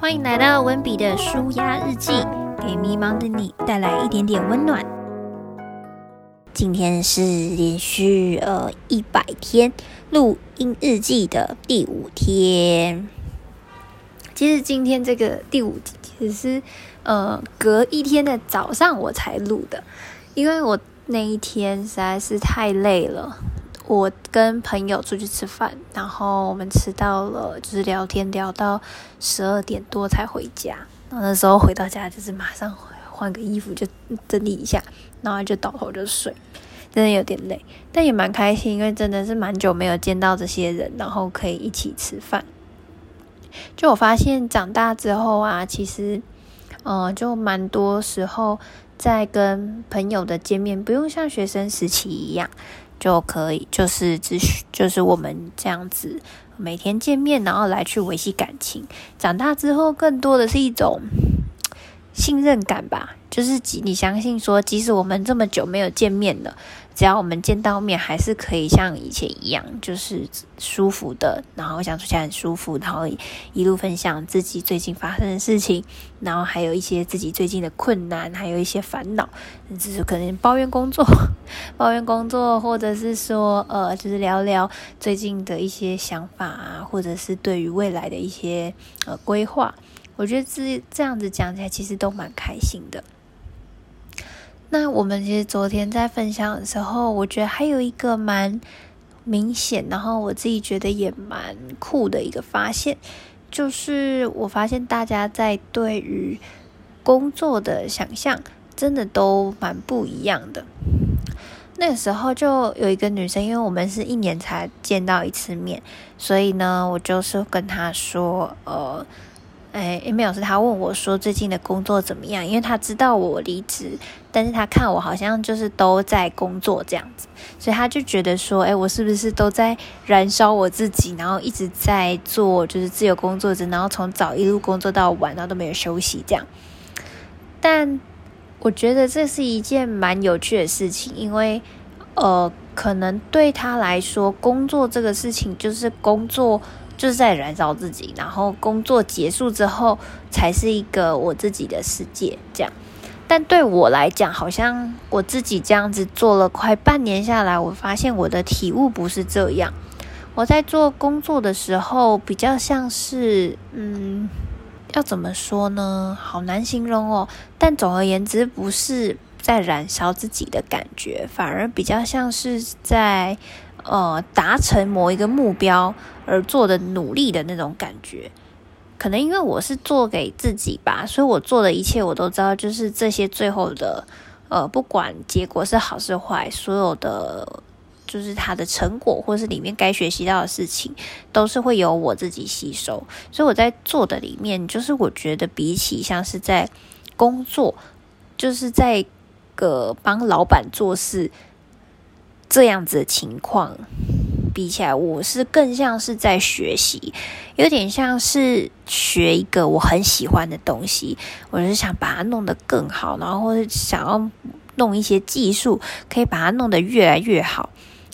欢迎来到温比的舒压日记，给迷茫的你带来一点点温暖。今天是连续呃一百天录音日记的第五天。其实今天这个第五其实是呃隔一天的早上我才录的，因为我那一天实在是太累了。我跟朋友出去吃饭，然后我们吃到了，就是聊天聊到十二点多才回家。然后那时候回到家就是马上换个衣服就整理一下，然后就倒头就睡，真的有点累，但也蛮开心，因为真的是蛮久没有见到这些人，然后可以一起吃饭。就我发现长大之后啊，其实，嗯，就蛮多时候在跟朋友的见面，不用像学生时期一样。就可以，就是只需就是我们这样子每天见面，然后来去维系感情。长大之后，更多的是一种信任感吧，就是你相信说，即使我们这么久没有见面了。只要我们见到面，还是可以像以前一样，就是舒服的，然后相处起来很舒服，然后一路分享自己最近发生的事情，然后还有一些自己最近的困难，还有一些烦恼，只是可能抱怨工作，抱怨工作，或者是说，呃，就是聊聊最近的一些想法啊，或者是对于未来的一些呃规划，我觉得这这样子讲起来，其实都蛮开心的。那我们其实昨天在分享的时候，我觉得还有一个蛮明显，然后我自己觉得也蛮酷的一个发现，就是我发现大家在对于工作的想象真的都蛮不一样的。那个时候就有一个女生，因为我们是一年才见到一次面，所以呢，我就是跟她说，呃。哎，没有是他问我说最近的工作怎么样？因为他知道我离职，但是他看我好像就是都在工作这样子，所以他就觉得说，哎，我是不是都在燃烧我自己，然后一直在做就是自由工作者，然后从早一路工作到晚，然后都没有休息这样。但我觉得这是一件蛮有趣的事情，因为呃，可能对他来说，工作这个事情就是工作。就是在燃烧自己，然后工作结束之后才是一个我自己的世界，这样。但对我来讲，好像我自己这样子做了快半年下来，我发现我的体悟不是这样。我在做工作的时候，比较像是，嗯，要怎么说呢？好难形容哦。但总而言之，不是在燃烧自己的感觉，反而比较像是在。呃，达成某一个目标而做的努力的那种感觉，可能因为我是做给自己吧，所以我做的一切我都知道，就是这些最后的，呃，不管结果是好是坏，所有的就是它的成果或是里面该学习到的事情，都是会由我自己吸收。所以我在做的里面，就是我觉得比起像是在工作，就是在个帮老板做事。这样子的情况比起来，我是更像是在学习，有点像是学一个我很喜欢的东西，我是想把它弄得更好，然后或者想要弄一些技术，可以把它弄得越来越好。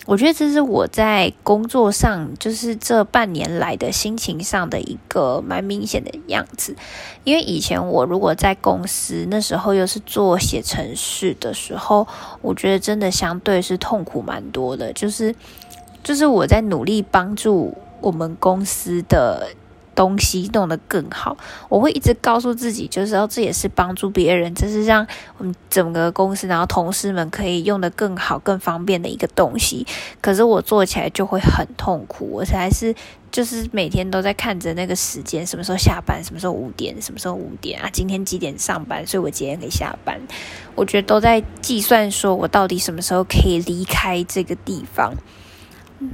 我觉得这是我在工作上，就是这半年来的心情上的一个蛮明显的样子。因为以前我如果在公司，那时候又是做写程序的时候，我觉得真的相对是痛苦蛮多的。就是，就是我在努力帮助我们公司的。东西弄得更好，我会一直告诉自己，就是说这也是帮助别人，这是让我们整个公司，然后同事们可以用得更好、更方便的一个东西。可是我做起来就会很痛苦，我才是就是每天都在看着那个时间，什么时候下班，什么时候五点，什么时候五点啊？今天几点上班？所以我几点可以下班？我觉得都在计算，说我到底什么时候可以离开这个地方。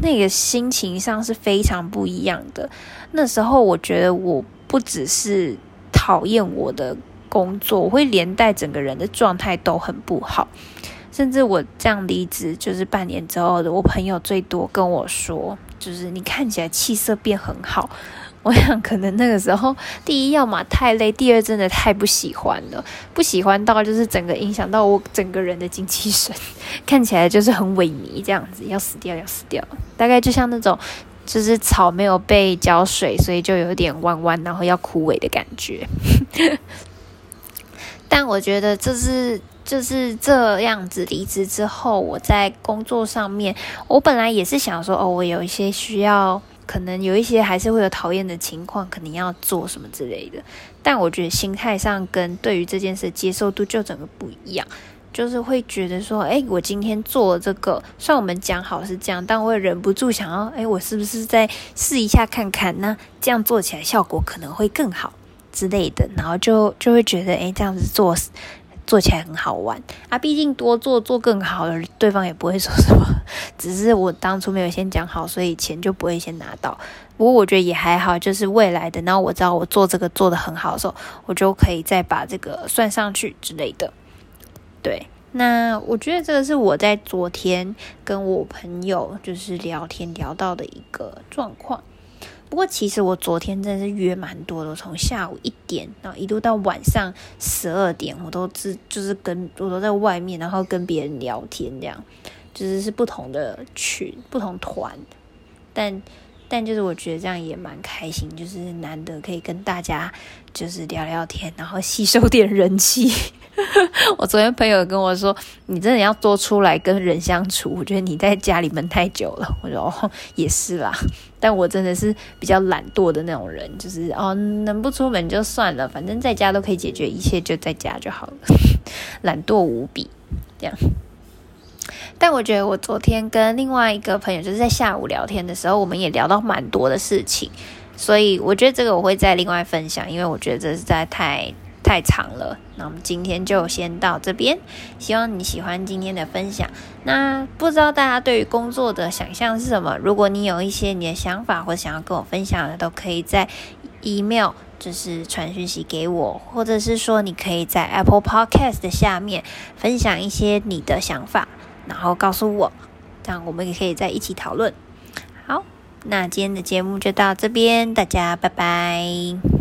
那个心情上是非常不一样的。那时候我觉得我不只是讨厌我的工作，我会连带整个人的状态都很不好。甚至我这样离职就是半年之后的，我朋友最多跟我说，就是你看起来气色变很好。我想，可能那个时候，第一要么太累，第二真的太不喜欢了，不喜欢到就是整个影响到我整个人的精气神，看起来就是很萎靡这样子，要死掉要死掉，大概就像那种就是草没有被浇水，所以就有点弯弯，然后要枯萎的感觉。但我觉得这是就是这样子离职之后，我在工作上面，我本来也是想说，哦，我有一些需要，可能有一些还是会有讨厌的情况，可能要做什么之类的。但我觉得心态上跟对于这件事接受度就整个不一样。就是会觉得说，哎，我今天做了这个，虽然我们讲好是这样，但我也忍不住想要，哎，我是不是再试一下看看？那这样做起来效果可能会更好之类的，然后就就会觉得，哎，这样子做做起来很好玩啊。毕竟多做做更好的，对方也不会说什么。只是我当初没有先讲好，所以钱就不会先拿到。不过我觉得也还好，就是未来的，然后我知道我做这个做的很好的时候，我就可以再把这个算上去之类的。对，那我觉得这个是我在昨天跟我朋友就是聊天聊到的一个状况。不过其实我昨天真的是约蛮多的，从下午一点然后一路到晚上十二点，我都是就是跟我都在外面，然后跟别人聊天，这样就是是不同的群、不同团，但。但就是我觉得这样也蛮开心，就是难得可以跟大家就是聊聊天，然后吸收点人气。我昨天朋友跟我说，你真的要多出来跟人相处。我觉得你在家里闷太久了。我说哦，也是啦。但我真的是比较懒惰的那种人，就是哦，能不出门就算了，反正在家都可以解决一切，就在家就好了。懒惰无比，这样。但我觉得我昨天跟另外一个朋友就是在下午聊天的时候，我们也聊到蛮多的事情，所以我觉得这个我会再另外分享，因为我觉得这实在太太长了。那我们今天就先到这边，希望你喜欢今天的分享。那不知道大家对于工作的想象是什么？如果你有一些你的想法或想要跟我分享的，都可以在 email 就是传讯息给我，或者是说你可以在 Apple Podcast 的下面分享一些你的想法。然后告诉我，这样我们也可以在一起讨论。好，那今天的节目就到这边，大家拜拜。